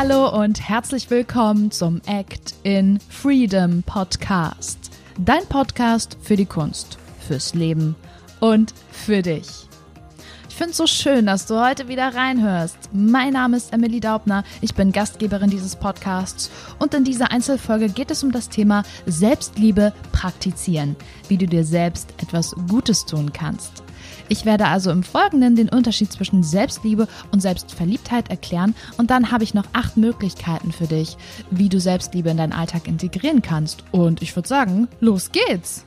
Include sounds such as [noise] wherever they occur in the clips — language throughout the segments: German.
Hallo und herzlich willkommen zum Act in Freedom Podcast. Dein Podcast für die Kunst, fürs Leben und für dich. Ich finde es so schön, dass du heute wieder reinhörst. Mein Name ist Emily Daubner, ich bin Gastgeberin dieses Podcasts und in dieser Einzelfolge geht es um das Thema Selbstliebe praktizieren, wie du dir selbst etwas Gutes tun kannst. Ich werde also im Folgenden den Unterschied zwischen Selbstliebe und Selbstverliebtheit erklären und dann habe ich noch acht Möglichkeiten für dich, wie du Selbstliebe in deinen Alltag integrieren kannst. Und ich würde sagen, los geht's!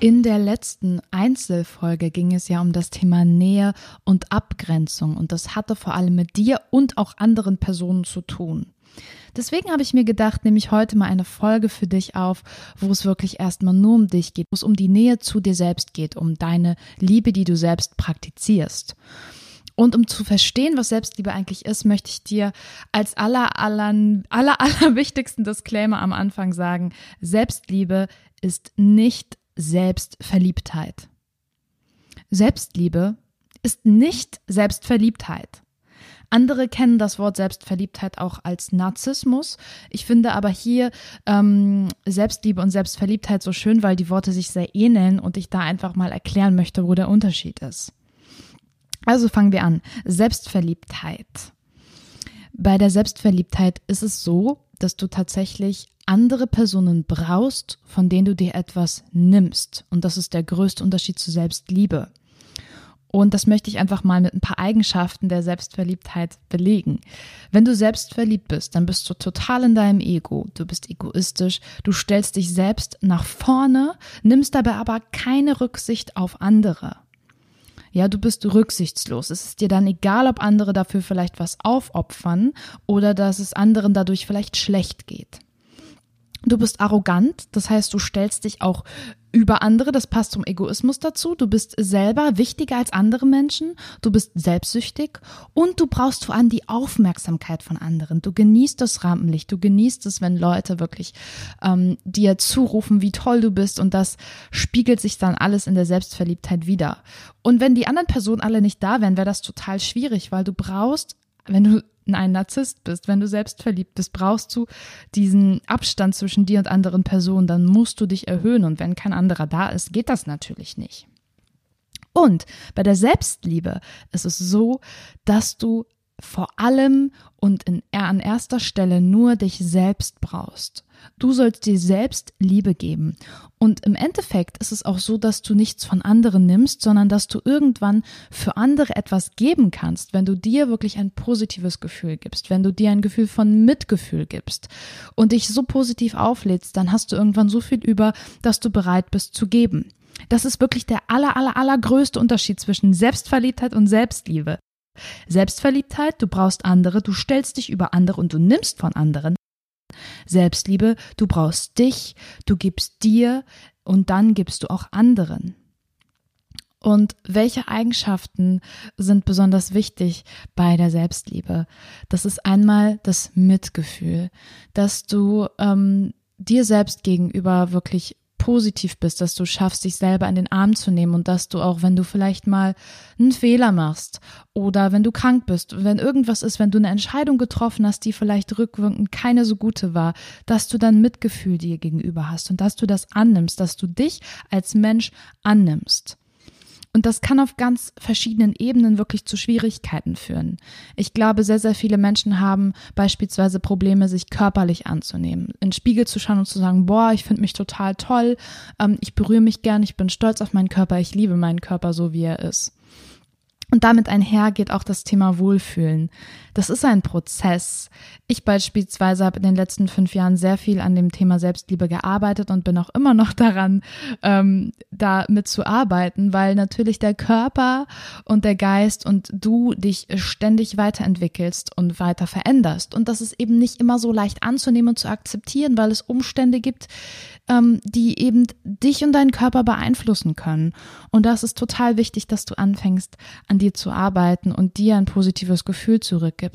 In der letzten Einzelfolge ging es ja um das Thema Nähe und Abgrenzung und das hatte vor allem mit dir und auch anderen Personen zu tun. Deswegen habe ich mir gedacht, nehme ich heute mal eine Folge für dich auf, wo es wirklich erstmal nur um dich geht, wo es um die Nähe zu dir selbst geht, um deine Liebe, die du selbst praktizierst. Und um zu verstehen, was Selbstliebe eigentlich ist, möchte ich dir als aller, aller, aller, [laughs] aller wichtigsten Disclaimer am Anfang sagen, Selbstliebe ist nicht Selbstverliebtheit. Selbstliebe ist nicht Selbstverliebtheit. Andere kennen das Wort Selbstverliebtheit auch als Narzissmus. Ich finde aber hier ähm, Selbstliebe und Selbstverliebtheit so schön, weil die Worte sich sehr ähneln und ich da einfach mal erklären möchte, wo der Unterschied ist. Also fangen wir an. Selbstverliebtheit. Bei der Selbstverliebtheit ist es so, dass du tatsächlich andere Personen brauchst, von denen du dir etwas nimmst. Und das ist der größte Unterschied zu Selbstliebe. Und das möchte ich einfach mal mit ein paar Eigenschaften der Selbstverliebtheit belegen. Wenn du selbstverliebt bist, dann bist du total in deinem Ego. Du bist egoistisch, du stellst dich selbst nach vorne, nimmst dabei aber keine Rücksicht auf andere. Ja, du bist rücksichtslos. Es ist dir dann egal, ob andere dafür vielleicht was aufopfern oder dass es anderen dadurch vielleicht schlecht geht. Du bist arrogant, das heißt, du stellst dich auch über andere, das passt zum Egoismus dazu. Du bist selber wichtiger als andere Menschen, du bist selbstsüchtig und du brauchst vor allem die Aufmerksamkeit von anderen. Du genießt das Rampenlicht, du genießt es, wenn Leute wirklich ähm, dir zurufen, wie toll du bist und das spiegelt sich dann alles in der Selbstverliebtheit wieder. Und wenn die anderen Personen alle nicht da wären, wäre das total schwierig, weil du brauchst, wenn du ein Narzisst bist, wenn du selbst verliebt bist, brauchst du diesen Abstand zwischen dir und anderen Personen, dann musst du dich erhöhen und wenn kein anderer da ist, geht das natürlich nicht. Und bei der Selbstliebe ist es so, dass du vor allem und in, an erster Stelle nur dich selbst brauchst. Du sollst dir selbst Liebe geben. Und im Endeffekt ist es auch so, dass du nichts von anderen nimmst, sondern dass du irgendwann für andere etwas geben kannst, wenn du dir wirklich ein positives Gefühl gibst, wenn du dir ein Gefühl von Mitgefühl gibst und dich so positiv auflädst, dann hast du irgendwann so viel über, dass du bereit bist zu geben. Das ist wirklich der aller, aller, allergrößte Unterschied zwischen Selbstverliebtheit und Selbstliebe. Selbstverliebtheit, du brauchst andere, du stellst dich über andere und du nimmst von anderen. Selbstliebe, du brauchst dich, du gibst dir und dann gibst du auch anderen. Und welche Eigenschaften sind besonders wichtig bei der Selbstliebe? Das ist einmal das Mitgefühl, dass du ähm, dir selbst gegenüber wirklich positiv bist, dass du schaffst, dich selber in den Arm zu nehmen und dass du auch, wenn du vielleicht mal einen Fehler machst oder wenn du krank bist, wenn irgendwas ist, wenn du eine Entscheidung getroffen hast, die vielleicht rückwirkend keine so gute war, dass du dann Mitgefühl dir gegenüber hast und dass du das annimmst, dass du dich als Mensch annimmst. Und das kann auf ganz verschiedenen Ebenen wirklich zu Schwierigkeiten führen. Ich glaube, sehr, sehr viele Menschen haben beispielsweise Probleme, sich körperlich anzunehmen, in den Spiegel zu schauen und zu sagen, boah, ich finde mich total toll, ähm, ich berühre mich gern, ich bin stolz auf meinen Körper, ich liebe meinen Körper so, wie er ist. Und damit einher geht auch das Thema Wohlfühlen. Das ist ein Prozess. Ich beispielsweise habe in den letzten fünf Jahren sehr viel an dem Thema Selbstliebe gearbeitet und bin auch immer noch daran, ähm, damit zu arbeiten, weil natürlich der Körper und der Geist und du dich ständig weiterentwickelst und weiter veränderst. Und das ist eben nicht immer so leicht anzunehmen und zu akzeptieren, weil es Umstände gibt, ähm, die eben dich und deinen Körper beeinflussen können. Und das ist total wichtig, dass du anfängst, an dir zu arbeiten und dir ein positives Gefühl zurückgibst.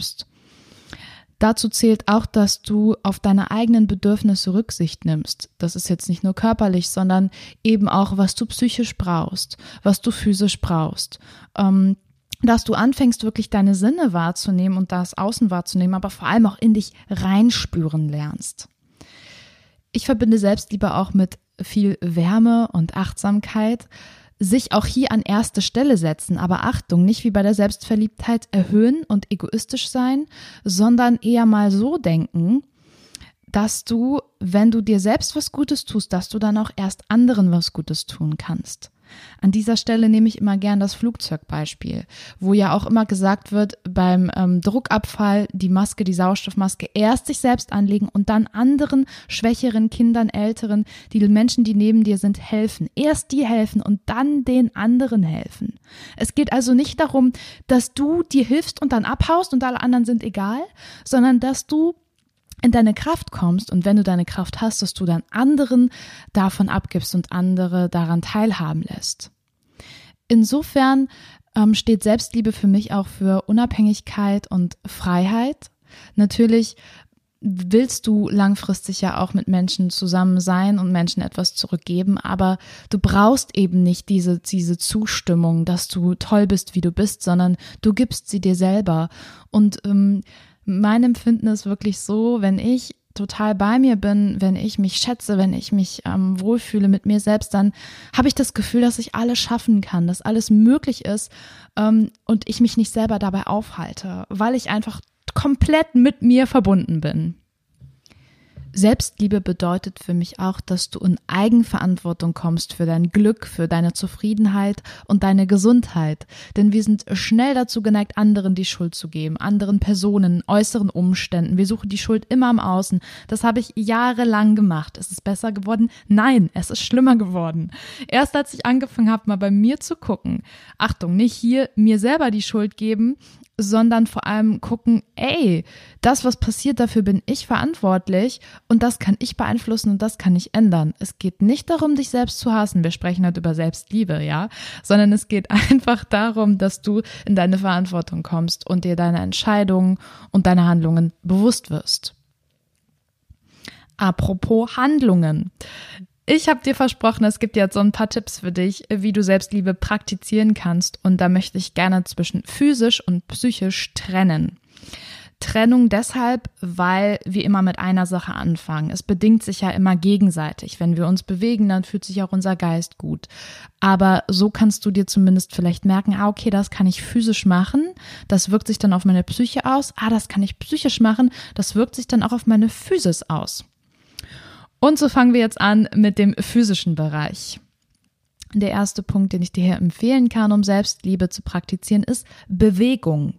Dazu zählt auch, dass du auf deine eigenen Bedürfnisse Rücksicht nimmst. Das ist jetzt nicht nur körperlich, sondern eben auch, was du psychisch brauchst, was du physisch brauchst. Ähm, dass du anfängst, wirklich deine Sinne wahrzunehmen und das Außen wahrzunehmen, aber vor allem auch in dich reinspüren lernst. Ich verbinde Selbstliebe auch mit viel Wärme und Achtsamkeit sich auch hier an erste Stelle setzen. Aber Achtung, nicht wie bei der Selbstverliebtheit erhöhen und egoistisch sein, sondern eher mal so denken, dass du, wenn du dir selbst was Gutes tust, dass du dann auch erst anderen was Gutes tun kannst. An dieser Stelle nehme ich immer gern das Flugzeugbeispiel, wo ja auch immer gesagt wird, beim ähm, Druckabfall die Maske, die Sauerstoffmaske erst sich selbst anlegen und dann anderen schwächeren Kindern, älteren, die Menschen, die neben dir sind, helfen. Erst die helfen und dann den anderen helfen. Es geht also nicht darum, dass du dir hilfst und dann abhaust und alle anderen sind egal, sondern dass du in deine Kraft kommst und wenn du deine Kraft hast, dass du dann anderen davon abgibst und andere daran teilhaben lässt. Insofern ähm, steht Selbstliebe für mich auch für Unabhängigkeit und Freiheit. Natürlich willst du langfristig ja auch mit Menschen zusammen sein und Menschen etwas zurückgeben, aber du brauchst eben nicht diese, diese Zustimmung, dass du toll bist, wie du bist, sondern du gibst sie dir selber. Und ähm, mein Empfinden ist wirklich so, wenn ich total bei mir bin, wenn ich mich schätze, wenn ich mich ähm, wohlfühle mit mir selbst, dann habe ich das Gefühl, dass ich alles schaffen kann, dass alles möglich ist ähm, und ich mich nicht selber dabei aufhalte, weil ich einfach komplett mit mir verbunden bin. Selbstliebe bedeutet für mich auch, dass du in Eigenverantwortung kommst für dein Glück, für deine Zufriedenheit und deine Gesundheit. Denn wir sind schnell dazu geneigt, anderen die Schuld zu geben, anderen Personen, äußeren Umständen. Wir suchen die Schuld immer im Außen. Das habe ich jahrelang gemacht. Ist es besser geworden? Nein, es ist schlimmer geworden. Erst als ich angefangen habe, mal bei mir zu gucken, Achtung, nicht hier mir selber die Schuld geben, sondern vor allem gucken, ey, das, was passiert, dafür bin ich verantwortlich und das kann ich beeinflussen und das kann ich ändern. Es geht nicht darum, dich selbst zu hassen. Wir sprechen halt über Selbstliebe, ja, sondern es geht einfach darum, dass du in deine Verantwortung kommst und dir deine Entscheidungen und deine Handlungen bewusst wirst. Apropos Handlungen. Ich habe dir versprochen, es gibt jetzt so ein paar Tipps für dich, wie du Selbstliebe praktizieren kannst. Und da möchte ich gerne zwischen physisch und psychisch trennen. Trennung deshalb, weil wir immer mit einer Sache anfangen. Es bedingt sich ja immer gegenseitig. Wenn wir uns bewegen, dann fühlt sich auch unser Geist gut. Aber so kannst du dir zumindest vielleicht merken, ah, okay, das kann ich physisch machen. Das wirkt sich dann auf meine Psyche aus. Ah, das kann ich psychisch machen. Das wirkt sich dann auch auf meine Physis aus. Und so fangen wir jetzt an mit dem physischen Bereich. Der erste Punkt, den ich dir hier empfehlen kann, um Selbstliebe zu praktizieren, ist Bewegung.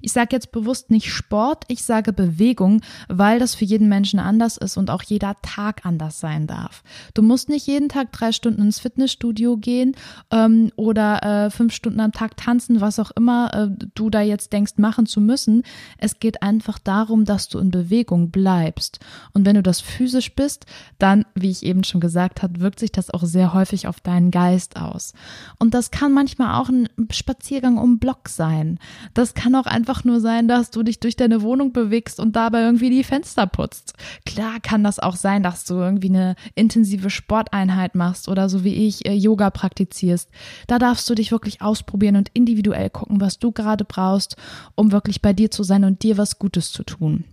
Ich sage jetzt bewusst nicht Sport, ich sage Bewegung, weil das für jeden Menschen anders ist und auch jeder Tag anders sein darf. Du musst nicht jeden Tag drei Stunden ins Fitnessstudio gehen ähm, oder äh, fünf Stunden am Tag tanzen, was auch immer äh, du da jetzt denkst, machen zu müssen. Es geht einfach darum, dass du in Bewegung bleibst. Und wenn du das physisch bist, dann, wie ich eben schon gesagt habe, wirkt sich das auch sehr häufig auf deinen Geist aus. Und das kann manchmal auch ein Spaziergang um Block sein. Das kann auch einfach nur sein, dass du dich durch deine Wohnung bewegst und dabei irgendwie die Fenster putzt. Klar kann das auch sein, dass du irgendwie eine intensive Sporteinheit machst oder so wie ich äh, Yoga praktizierst. Da darfst du dich wirklich ausprobieren und individuell gucken, was du gerade brauchst, um wirklich bei dir zu sein und dir was Gutes zu tun.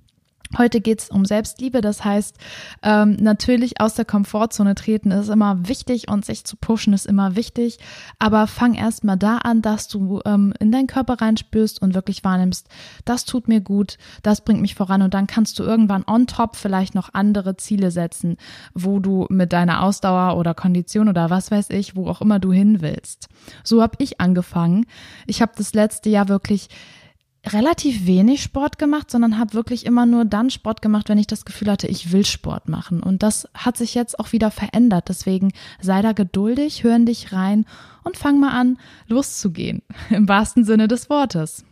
Heute geht es um Selbstliebe, das heißt, ähm, natürlich aus der Komfortzone treten ist immer wichtig und sich zu pushen ist immer wichtig, aber fang erst mal da an, dass du ähm, in deinen Körper reinspürst und wirklich wahrnimmst, das tut mir gut, das bringt mich voran und dann kannst du irgendwann on top vielleicht noch andere Ziele setzen, wo du mit deiner Ausdauer oder Kondition oder was weiß ich, wo auch immer du hin willst. So habe ich angefangen. Ich habe das letzte Jahr wirklich relativ wenig Sport gemacht, sondern habe wirklich immer nur dann Sport gemacht, wenn ich das Gefühl hatte, ich will Sport machen. Und das hat sich jetzt auch wieder verändert. Deswegen sei da geduldig, hör in dich rein und fang mal an, loszugehen. [laughs] Im wahrsten Sinne des Wortes.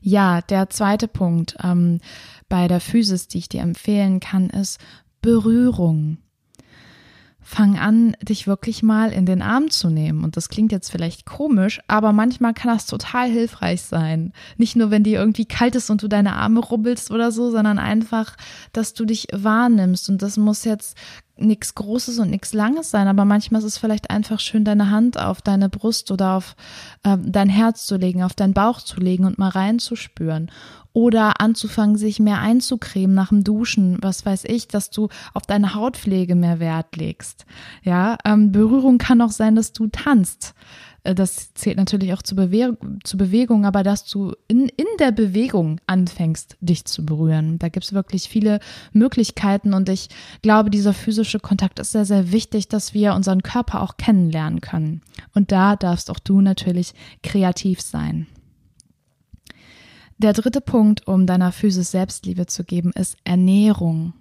Ja, der zweite Punkt ähm, bei der Physis, die ich dir empfehlen kann, ist Berührung. Fang an, dich wirklich mal in den Arm zu nehmen. Und das klingt jetzt vielleicht komisch, aber manchmal kann das total hilfreich sein. Nicht nur, wenn dir irgendwie kalt ist und du deine Arme rubbelst oder so, sondern einfach, dass du dich wahrnimmst. Und das muss jetzt nichts Großes und nichts Langes sein, aber manchmal ist es vielleicht einfach schön, deine Hand auf deine Brust oder auf äh, dein Herz zu legen, auf deinen Bauch zu legen und mal reinzuspüren. Oder anzufangen, sich mehr einzucremen nach dem Duschen, was weiß ich, dass du auf deine Hautpflege mehr Wert legst. Ja, ähm, Berührung kann auch sein, dass du tanzt. Äh, das zählt natürlich auch zur, Bewe zur Bewegung, aber dass du in, in der Bewegung anfängst, dich zu berühren. Da gibt es wirklich viele Möglichkeiten und ich glaube, dieser physische Kontakt ist sehr, sehr wichtig, dass wir unseren Körper auch kennenlernen können. Und da darfst auch du natürlich kreativ sein. Der dritte Punkt, um deiner Physis Selbstliebe zu geben, ist Ernährung.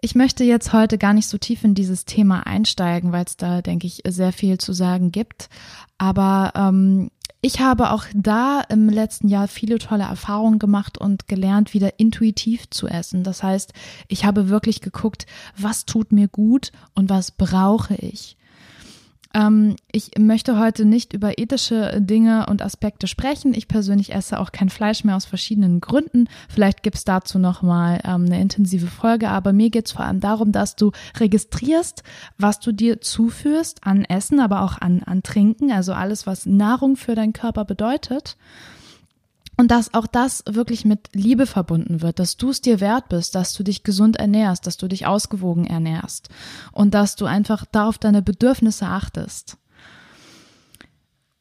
Ich möchte jetzt heute gar nicht so tief in dieses Thema einsteigen, weil es da, denke ich, sehr viel zu sagen gibt. Aber ähm, ich habe auch da im letzten Jahr viele tolle Erfahrungen gemacht und gelernt, wieder intuitiv zu essen. Das heißt, ich habe wirklich geguckt, was tut mir gut und was brauche ich. Ähm, ich möchte heute nicht über ethische Dinge und Aspekte sprechen. Ich persönlich esse auch kein Fleisch mehr aus verschiedenen Gründen. Vielleicht gibt es dazu nochmal ähm, eine intensive Folge, aber mir geht es vor allem darum, dass du registrierst, was du dir zuführst an Essen, aber auch an, an Trinken, also alles, was Nahrung für deinen Körper bedeutet. Und dass auch das wirklich mit Liebe verbunden wird, dass du es dir wert bist, dass du dich gesund ernährst, dass du dich ausgewogen ernährst und dass du einfach da auf deine Bedürfnisse achtest.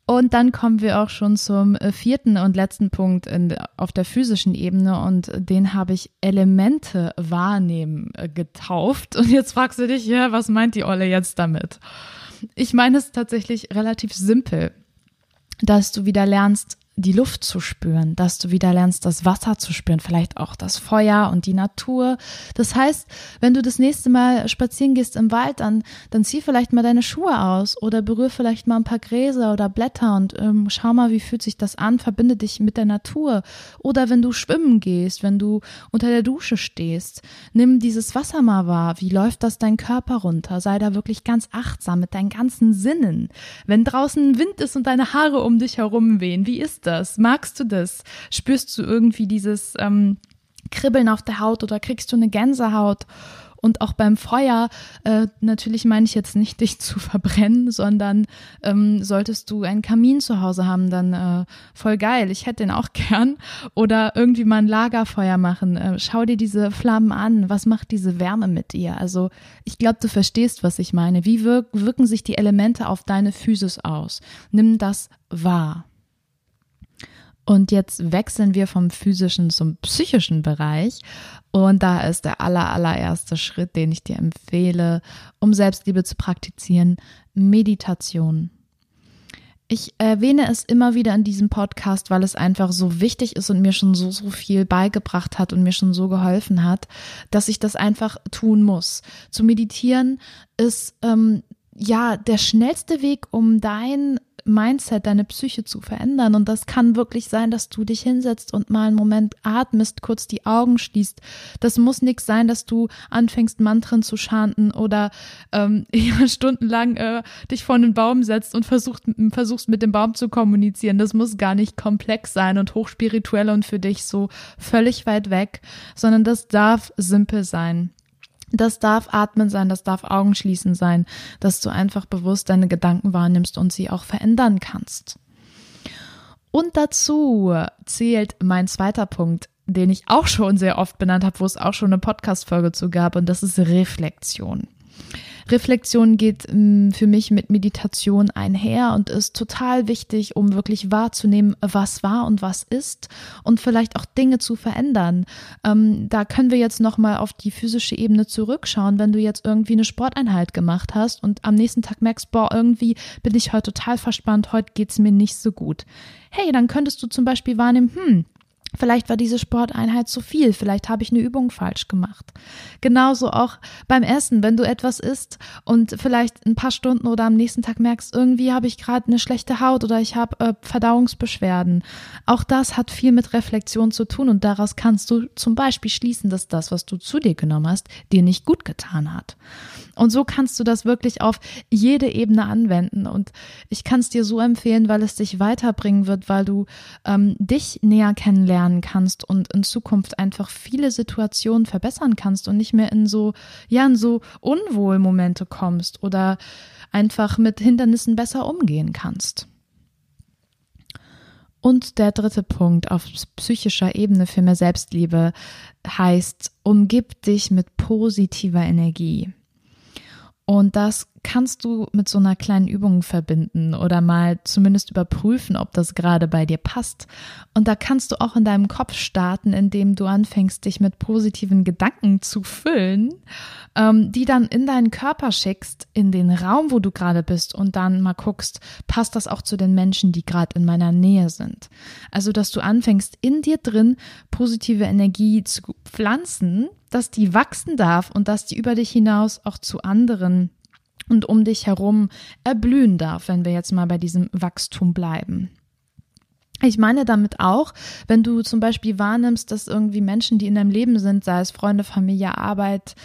Und dann kommen wir auch schon zum äh, vierten und letzten Punkt in, auf der physischen Ebene und den habe ich Elemente wahrnehmen äh, getauft. Und jetzt fragst du dich, ja, was meint die Olle jetzt damit? Ich meine es tatsächlich relativ simpel, dass du wieder lernst, die Luft zu spüren, dass du wieder lernst, das Wasser zu spüren, vielleicht auch das Feuer und die Natur. Das heißt, wenn du das nächste Mal spazieren gehst im Wald, dann, dann zieh vielleicht mal deine Schuhe aus oder berühr vielleicht mal ein paar Gräser oder Blätter und ähm, schau mal, wie fühlt sich das an, verbinde dich mit der Natur. Oder wenn du schwimmen gehst, wenn du unter der Dusche stehst, nimm dieses Wasser mal wahr. Wie läuft das dein Körper runter? Sei da wirklich ganz achtsam mit deinen ganzen Sinnen. Wenn draußen Wind ist und deine Haare um dich herum wehen, wie ist das? Magst du das? Spürst du irgendwie dieses ähm, Kribbeln auf der Haut oder kriegst du eine Gänsehaut? Und auch beim Feuer, äh, natürlich meine ich jetzt nicht, [laughs] dich zu verbrennen, sondern ähm, solltest du einen Kamin zu Hause haben, dann äh, voll geil. Ich hätte den auch [laughs] gern. Oder irgendwie mal ein Lagerfeuer machen. Äh, schau dir diese Flammen an. Was macht diese Wärme mit dir? Also ich glaube, du verstehst, was ich meine. Wie wirk wirken sich die Elemente auf deine Physis aus? Nimm das wahr. Und jetzt wechseln wir vom physischen zum psychischen Bereich. Und da ist der aller, allererste Schritt, den ich dir empfehle, um Selbstliebe zu praktizieren, Meditation. Ich erwähne es immer wieder in diesem Podcast, weil es einfach so wichtig ist und mir schon so, so viel beigebracht hat und mir schon so geholfen hat, dass ich das einfach tun muss. Zu meditieren ist ähm, ja der schnellste Weg, um dein Mindset, deine Psyche zu verändern. Und das kann wirklich sein, dass du dich hinsetzt und mal einen Moment atmest, kurz die Augen schließt. Das muss nichts sein, dass du anfängst, Mantren zu chanten oder ähm, [laughs] ja, stundenlang äh, dich vor einen Baum setzt und versucht, versuchst mit dem Baum zu kommunizieren. Das muss gar nicht komplex sein und hochspirituell und für dich so völlig weit weg, sondern das darf simpel sein. Das darf Atmen sein, das darf Augenschließen sein, dass du einfach bewusst deine Gedanken wahrnimmst und sie auch verändern kannst. Und dazu zählt mein zweiter Punkt, den ich auch schon sehr oft benannt habe, wo es auch schon eine Podcast-Folge zu gab, und das ist Reflexion. Reflexion geht ähm, für mich mit Meditation einher und ist total wichtig, um wirklich wahrzunehmen, was war und was ist und vielleicht auch Dinge zu verändern. Ähm, da können wir jetzt nochmal auf die physische Ebene zurückschauen, wenn du jetzt irgendwie eine Sporteinheit gemacht hast und am nächsten Tag merkst, boah, irgendwie bin ich heute total verspannt, heute geht's mir nicht so gut. Hey, dann könntest du zum Beispiel wahrnehmen, hm, Vielleicht war diese Sporteinheit zu viel, vielleicht habe ich eine Übung falsch gemacht. Genauso auch beim Essen, wenn du etwas isst und vielleicht ein paar Stunden oder am nächsten Tag merkst, irgendwie habe ich gerade eine schlechte Haut oder ich habe äh, Verdauungsbeschwerden. Auch das hat viel mit Reflexion zu tun und daraus kannst du zum Beispiel schließen, dass das, was du zu dir genommen hast, dir nicht gut getan hat. Und so kannst du das wirklich auf jede Ebene anwenden. Und ich kann es dir so empfehlen, weil es dich weiterbringen wird, weil du ähm, dich näher kennenlernen kannst und in Zukunft einfach viele Situationen verbessern kannst und nicht mehr in so, ja, in so Unwohlmomente kommst oder einfach mit Hindernissen besser umgehen kannst. Und der dritte Punkt auf psychischer Ebene für mehr Selbstliebe heißt, umgib dich mit positiver Energie. Und das kannst du mit so einer kleinen Übung verbinden oder mal zumindest überprüfen, ob das gerade bei dir passt. Und da kannst du auch in deinem Kopf starten, indem du anfängst, dich mit positiven Gedanken zu füllen, ähm, die dann in deinen Körper schickst, in den Raum, wo du gerade bist und dann mal guckst, passt das auch zu den Menschen, die gerade in meiner Nähe sind. Also, dass du anfängst, in dir drin positive Energie zu pflanzen, dass die wachsen darf und dass die über dich hinaus auch zu anderen und um dich herum erblühen darf, wenn wir jetzt mal bei diesem Wachstum bleiben. Ich meine damit auch, wenn du zum Beispiel wahrnimmst, dass irgendwie Menschen, die in deinem Leben sind, sei es Freunde, Familie, Arbeit,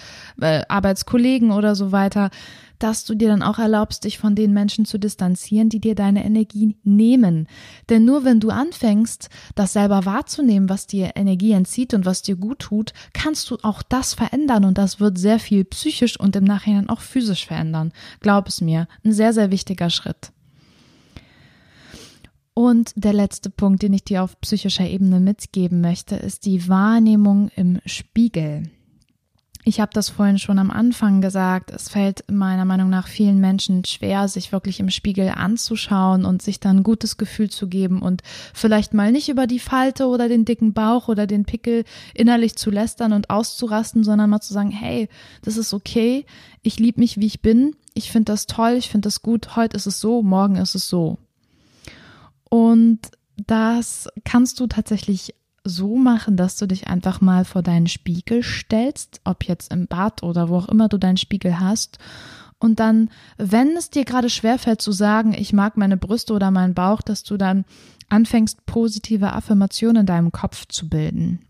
äh, Arbeitskollegen oder so weiter, dass du dir dann auch erlaubst, dich von den Menschen zu distanzieren, die dir deine Energie nehmen. Denn nur wenn du anfängst, das selber wahrzunehmen, was dir Energie entzieht und was dir gut tut, kannst du auch das verändern und das wird sehr viel psychisch und im Nachhinein auch physisch verändern. Glaub es mir, ein sehr, sehr wichtiger Schritt. Und der letzte Punkt, den ich dir auf psychischer Ebene mitgeben möchte, ist die Wahrnehmung im Spiegel. Ich habe das vorhin schon am Anfang gesagt. Es fällt meiner Meinung nach vielen Menschen schwer, sich wirklich im Spiegel anzuschauen und sich dann ein gutes Gefühl zu geben und vielleicht mal nicht über die Falte oder den dicken Bauch oder den Pickel innerlich zu lästern und auszurasten, sondern mal zu sagen, hey, das ist okay, ich liebe mich, wie ich bin, ich finde das toll, ich finde das gut, heute ist es so, morgen ist es so. Und das kannst du tatsächlich so machen, dass du dich einfach mal vor deinen Spiegel stellst, ob jetzt im Bad oder wo auch immer du deinen Spiegel hast. Und dann, wenn es dir gerade schwerfällt zu sagen, ich mag meine Brüste oder meinen Bauch, dass du dann anfängst, positive Affirmationen in deinem Kopf zu bilden.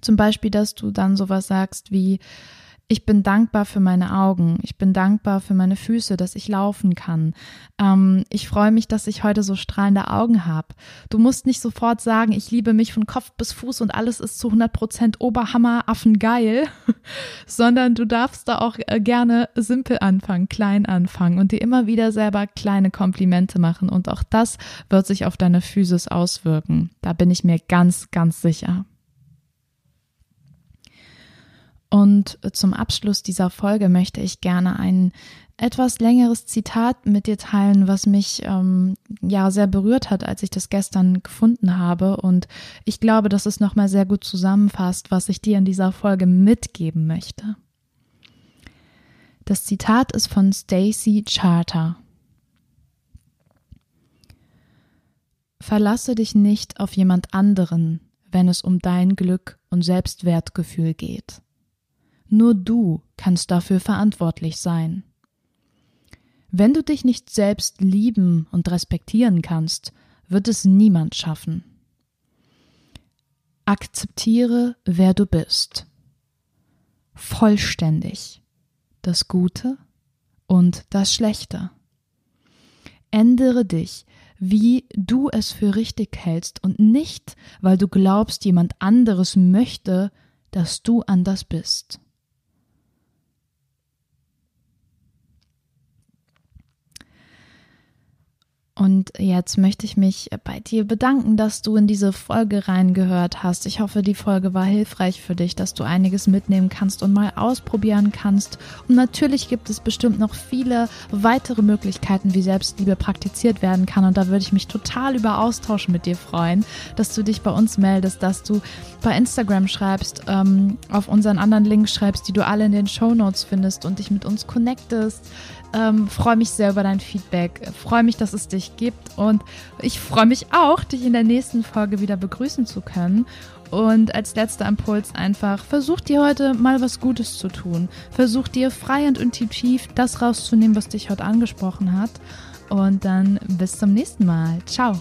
Zum Beispiel, dass du dann sowas sagst wie, ich bin dankbar für meine Augen. Ich bin dankbar für meine Füße, dass ich laufen kann. Ähm, ich freue mich, dass ich heute so strahlende Augen habe. Du musst nicht sofort sagen, ich liebe mich von Kopf bis Fuß und alles ist zu 100 Prozent Oberhammer, Affengeil, [laughs] sondern du darfst da auch äh, gerne simpel anfangen, klein anfangen und dir immer wieder selber kleine Komplimente machen. Und auch das wird sich auf deine Physis auswirken. Da bin ich mir ganz, ganz sicher. Und zum Abschluss dieser Folge möchte ich gerne ein etwas längeres Zitat mit dir teilen, was mich ähm, ja sehr berührt hat, als ich das gestern gefunden habe. Und ich glaube, dass es nochmal sehr gut zusammenfasst, was ich dir in dieser Folge mitgeben möchte. Das Zitat ist von Stacy Charter. Verlasse dich nicht auf jemand anderen, wenn es um dein Glück und Selbstwertgefühl geht. Nur du kannst dafür verantwortlich sein. Wenn du dich nicht selbst lieben und respektieren kannst, wird es niemand schaffen. Akzeptiere, wer du bist. Vollständig. Das Gute und das Schlechte. Ändere dich, wie du es für richtig hältst und nicht, weil du glaubst, jemand anderes möchte, dass du anders bist. Und jetzt möchte ich mich bei dir bedanken, dass du in diese Folge reingehört hast. Ich hoffe, die Folge war hilfreich für dich, dass du einiges mitnehmen kannst und mal ausprobieren kannst. Und natürlich gibt es bestimmt noch viele weitere Möglichkeiten, wie Selbstliebe praktiziert werden kann. Und da würde ich mich total über Austausch mit dir freuen, dass du dich bei uns meldest, dass du bei Instagram schreibst, ähm, auf unseren anderen Links schreibst, die du alle in den Show Notes findest und dich mit uns connectest Ähm, freue mich sehr über dein Feedback. Freue mich, dass es dich gibt. Und ich freue mich auch, dich in der nächsten Folge wieder begrüßen zu können. Und als letzter Impuls einfach, versuch dir heute mal was Gutes zu tun. Versuch dir frei und intuitiv das rauszunehmen, was dich heute angesprochen hat. Und dann bis zum nächsten Mal. Ciao.